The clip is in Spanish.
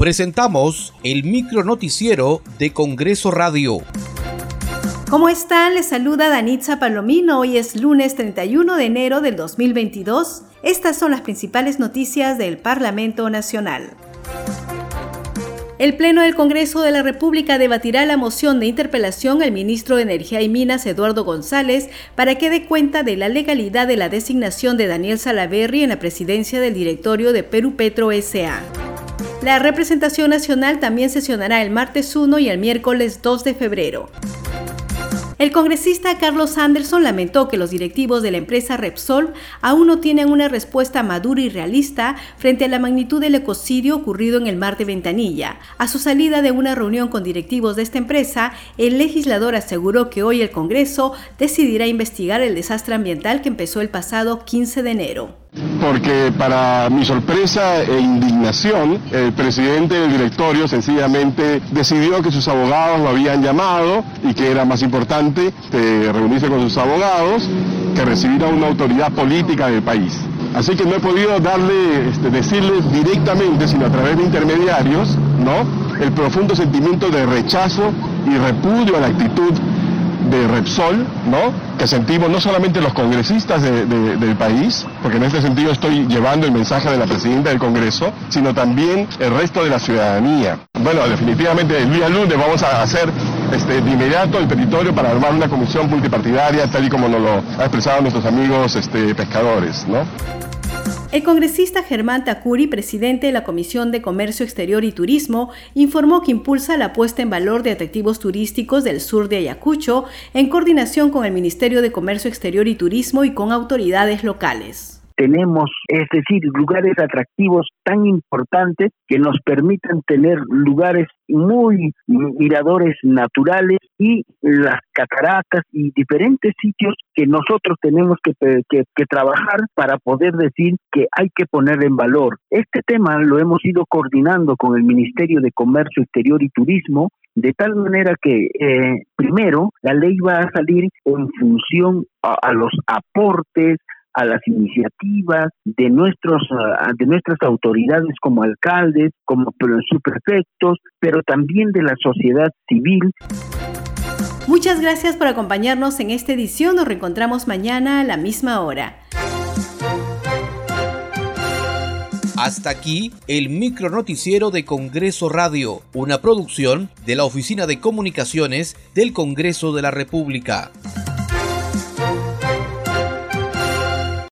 Presentamos el micro noticiero de Congreso Radio. ¿Cómo están? Les saluda Danitza Palomino. Hoy es lunes 31 de enero del 2022. Estas son las principales noticias del Parlamento Nacional. El Pleno del Congreso de la República debatirá la moción de interpelación al ministro de Energía y Minas, Eduardo González, para que dé cuenta de la legalidad de la designación de Daniel Salaverry en la presidencia del directorio de Perú Petro S.A. La representación nacional también sesionará el martes 1 y el miércoles 2 de febrero. El congresista Carlos Anderson lamentó que los directivos de la empresa Repsol aún no tienen una respuesta madura y realista frente a la magnitud del ecocidio ocurrido en el mar de Ventanilla. A su salida de una reunión con directivos de esta empresa, el legislador aseguró que hoy el Congreso decidirá investigar el desastre ambiental que empezó el pasado 15 de enero porque para mi sorpresa e indignación, el presidente del directorio sencillamente decidió que sus abogados lo habían llamado y que era más importante eh, reunirse con sus abogados que recibir a una autoridad política del país. Así que no he podido darle, este, decirle directamente, sino a través de intermediarios, ¿no? El profundo sentimiento de rechazo y repudio a la actitud de Repsol, ¿no? Que sentimos no solamente los congresistas del país, porque en este sentido estoy llevando el mensaje de la presidenta del Congreso, sino también el resto de la ciudadanía. Bueno, definitivamente el día lunes vamos a hacer este, de inmediato el territorio para armar una comisión multipartidaria, tal y como nos lo han expresado nuestros amigos este, pescadores, ¿no? El congresista Germán Tacuri, presidente de la Comisión de Comercio Exterior y Turismo, informó que impulsa la puesta en valor de atractivos turísticos del sur de Ayacucho en coordinación con el Ministerio de Comercio Exterior y Turismo y con autoridades locales tenemos, es decir, lugares atractivos tan importantes que nos permitan tener lugares muy miradores naturales y las cataratas y diferentes sitios que nosotros tenemos que, que, trabajar para poder decir que hay que poner en valor. Este tema lo hemos ido coordinando con el Ministerio de Comercio Exterior y Turismo de tal manera que, eh, primero, la ley va a salir en función a los aportes, a las iniciativas de nuestros ah, de nuestras autoridades como alcaldes, como subprefectos, pero también de la sociedad civil. Muchas gracias por acompañarnos en esta edición. Nos reencontramos mañana a la misma hora. Hasta aquí el micro noticiero de Congreso Radio, una producción de la Oficina de Comunicaciones del Congreso de la República.